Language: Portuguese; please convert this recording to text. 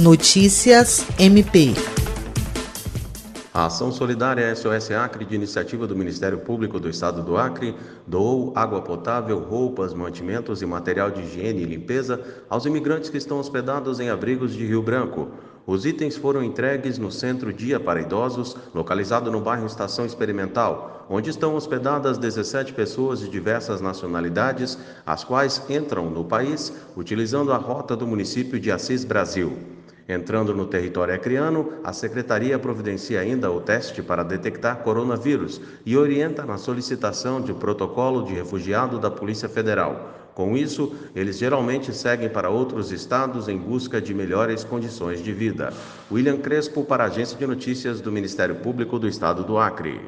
Notícias MP. A ação solidária SOS Acre, de iniciativa do Ministério Público do Estado do Acre, doou água potável, roupas, mantimentos e material de higiene e limpeza aos imigrantes que estão hospedados em abrigos de Rio Branco. Os itens foram entregues no Centro Dia para Idosos, localizado no bairro Estação Experimental, onde estão hospedadas 17 pessoas de diversas nacionalidades, as quais entram no país utilizando a rota do município de Assis Brasil. Entrando no território acreano, a Secretaria providencia ainda o teste para detectar coronavírus e orienta na solicitação de protocolo de refugiado da Polícia Federal. Com isso, eles geralmente seguem para outros estados em busca de melhores condições de vida. William Crespo, para a Agência de Notícias do Ministério Público do Estado do Acre.